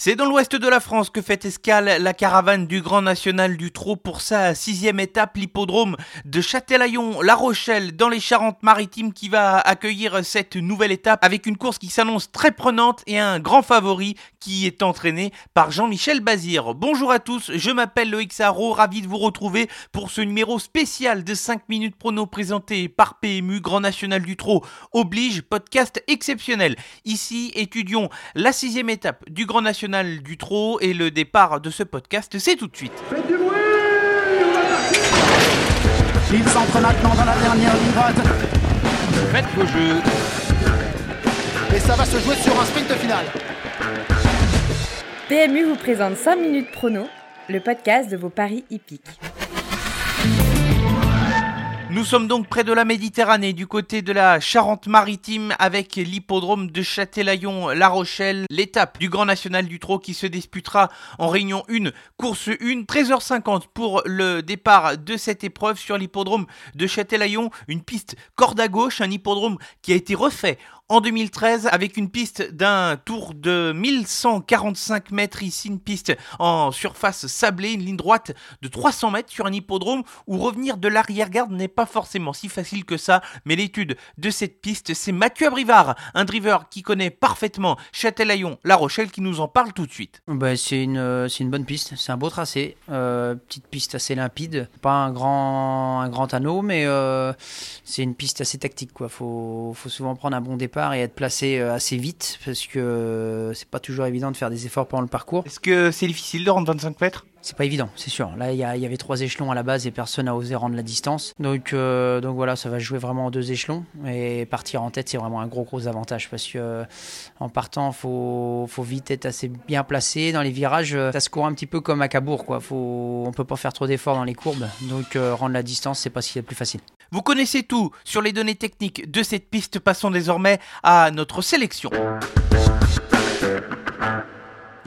C'est dans l'ouest de la France que fait escale la caravane du Grand National du Trot pour sa sixième étape, l'hippodrome de Châtelaillon-La Rochelle dans les Charentes-Maritimes qui va accueillir cette nouvelle étape avec une course qui s'annonce très prenante et un grand favori qui est entraîné par Jean-Michel Bazir. Bonjour à tous, je m'appelle Loïc Sarro, ravi de vous retrouver pour ce numéro spécial de 5 minutes prono présenté par PMU Grand National du Trot oblige podcast exceptionnel. Ici étudions la sixième étape du Grand National du Trot et le départ de ce podcast, c'est tout de suite. Faites du bruit Il s'entre maintenant dans la dernière ligne droite. Faites vos jeux. Et ça va se jouer sur un sprint final. PMU vous présente 5 minutes prono, le podcast de vos paris hippiques. Nous sommes donc près de la Méditerranée, du côté de la Charente-Maritime, avec l'hippodrome de Châtelaillon-La Rochelle, l'étape du Grand National du Trot qui se disputera en réunion 1, course 1, 13h50 pour le départ de cette épreuve sur l'hippodrome de Châtelaillon, une piste corde à gauche, un hippodrome qui a été refait en 2013 avec une piste d'un tour de 1145 mètres. Ici, une piste en surface sablée, une ligne droite de 300 mètres sur un hippodrome où revenir de l'arrière-garde n'est pas forcément si facile que ça, mais l'étude de cette piste, c'est Mathieu Abrivard, un driver qui connaît parfaitement Châtelaillon, La Rochelle, qui nous en parle tout de suite. Bah, c'est une, c'est une bonne piste, c'est un beau tracé, euh, petite piste assez limpide, pas un grand, un grand anneau, mais euh, c'est une piste assez tactique, quoi. Faut, faut souvent prendre un bon départ et être placé euh, assez vite parce que euh, c'est pas toujours évident de faire des efforts pendant le parcours. Est-ce que c'est difficile de rendre 25 mètres? C'est pas évident, c'est sûr. Là, il y, avait trois échelons à la base et personne n'a osé rendre la distance. Donc, euh, donc voilà, ça va jouer vraiment en deux échelons. Et partir en tête, c'est vraiment un gros, gros avantage parce que en partant, faut, faut vite être assez bien placé. Dans les virages, ça se court un petit peu comme à Cabourg, quoi. Faut, on peut pas faire trop d'efforts dans les courbes. Donc, rendre la distance, c'est pas ce qui est plus facile. Vous connaissez tout sur les données techniques de cette piste. Passons désormais à notre sélection.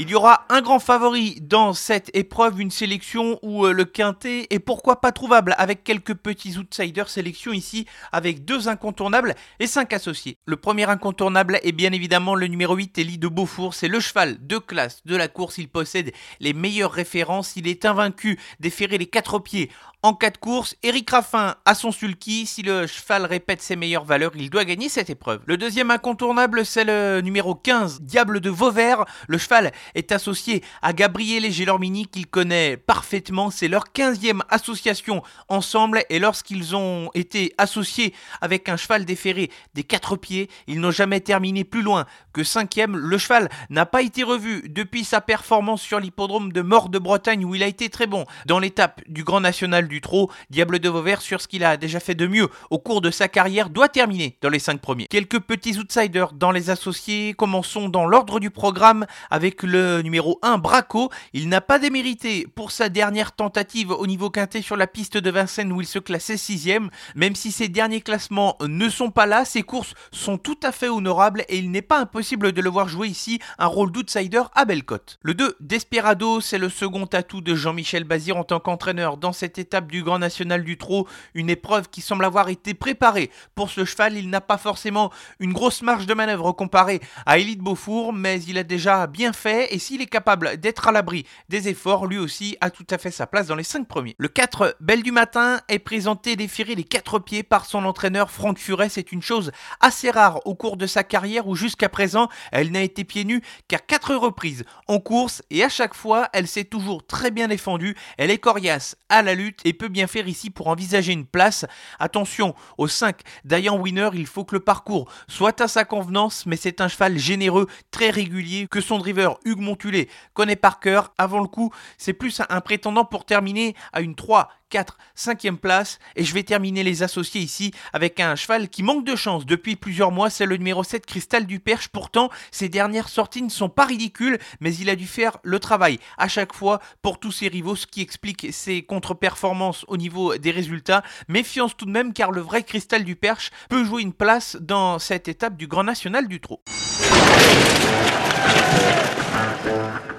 Il y aura un grand favori dans cette épreuve, une sélection où euh, le quintet est pourquoi pas trouvable avec quelques petits outsiders. Sélection ici avec deux incontournables et cinq associés. Le premier incontournable est bien évidemment le numéro 8, Elie de Beaufour. C'est le cheval de classe de la course. Il possède les meilleures références. Il est invaincu, déféré les quatre pieds en cas de course, Eric Raffin a son sulky. Si le cheval répète ses meilleures valeurs, il doit gagner cette épreuve. Le deuxième incontournable, c'est le numéro 15, Diable de Vauvert. Le cheval est associé à Gabriel et Gélormini qu'il connaît parfaitement. C'est leur 15e association ensemble et lorsqu'ils ont été associés avec un cheval déféré des quatre pieds, ils n'ont jamais terminé plus loin que 5e. Le cheval n'a pas été revu depuis sa performance sur l'hippodrome de Mort de Bretagne où il a été très bon dans l'étape du Grand National du Trot. Diable de Vauvert, sur ce qu'il a déjà fait de mieux au cours de sa carrière, doit terminer dans les 5 premiers. Quelques petits outsiders dans les associés. Commençons dans l'ordre du programme avec le numéro 1, Braco. Il n'a pas démérité pour sa dernière tentative au niveau quintet sur la piste de Vincennes où il se classait 6ème. Même si ses derniers classements ne sont pas là, ses courses sont tout à fait honorables et il n'est pas impossible de le voir jouer ici un rôle d'outsider à Bellecote. Le 2, Desperado, c'est le second atout de Jean-Michel Bazir en tant qu'entraîneur dans cette étape du Grand National du Trot, une épreuve qui semble avoir été préparée pour ce cheval. Il n'a pas forcément une grosse marge de manœuvre comparée à Élite Beaufour, mais il a déjà bien fait et s'il est capable d'être à l'abri des efforts, lui aussi a tout à fait sa place dans les 5 premiers. Le 4, Belle du Matin, est présenté déférer les 4 pieds par son entraîneur Franck Furet. C'est une chose assez rare au cours de sa carrière où jusqu'à présent, elle n'a été pieds nus qu'à 4 reprises en course et à chaque fois, elle s'est toujours très bien défendue. Elle est coriace à la lutte et peut bien faire ici pour envisager une place. Attention, au 5, Diane Winner, il faut que le parcours soit à sa convenance, mais c'est un cheval généreux, très régulier, que son driver Hugues Montulé connaît par cœur. Avant le coup, c'est plus un prétendant pour terminer à une 3, 4, 5e place. Et je vais terminer les associés ici avec un cheval qui manque de chance depuis plusieurs mois. C'est le numéro 7, Cristal du Perche. Pourtant, ses dernières sorties ne sont pas ridicules, mais il a dû faire le travail à chaque fois pour tous ses rivaux, ce qui explique ses contre-performances au niveau des résultats. Méfiance tout de même, car le vrai Cristal du Perche peut jouer une place dans cette étape du Grand National du Trot. Thank you.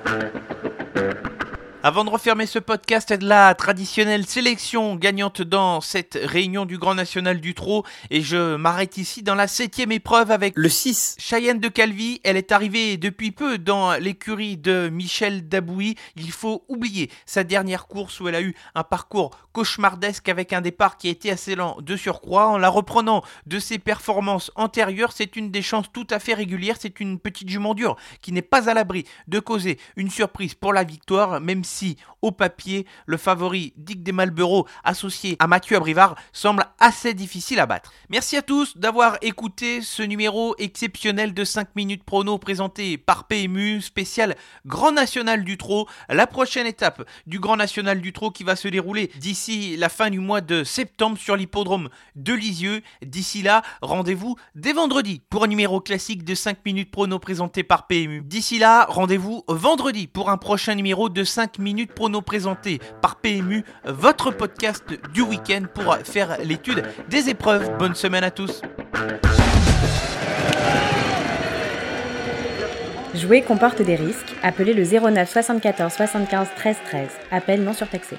Avant de refermer ce podcast de la traditionnelle sélection gagnante dans cette réunion du Grand National du Trot, et je m'arrête ici dans la septième épreuve avec le 6. Cheyenne de Calvi. Elle est arrivée depuis peu dans l'écurie de Michel Dabouy. Il faut oublier sa dernière course où elle a eu un parcours cauchemardesque avec un départ qui a été assez lent de surcroît. En la reprenant de ses performances antérieures, c'est une des chances tout à fait régulières. C'est une petite jument dure qui n'est pas à l'abri de causer une surprise pour la victoire, même si si, au papier, le favori Dick des Malboro associé à Mathieu Abrivard semble assez difficile à battre. Merci à tous d'avoir écouté ce numéro exceptionnel de 5 minutes prono présenté par PMU, spécial Grand National du Trot. La prochaine étape du Grand National du Trot qui va se dérouler d'ici la fin du mois de septembre sur l'hippodrome de Lisieux. D'ici là, rendez-vous dès vendredi pour un numéro classique de 5 minutes prono présenté par PMU. D'ici là, rendez-vous vendredi pour un prochain numéro de 5 minutes prono présenté par PMU, votre podcast du week-end pour faire l'étude des épreuves. Bonne semaine à tous. Jouer comporte des risques. Appelez le 09 74 75 13 13. Appel non surtaxé.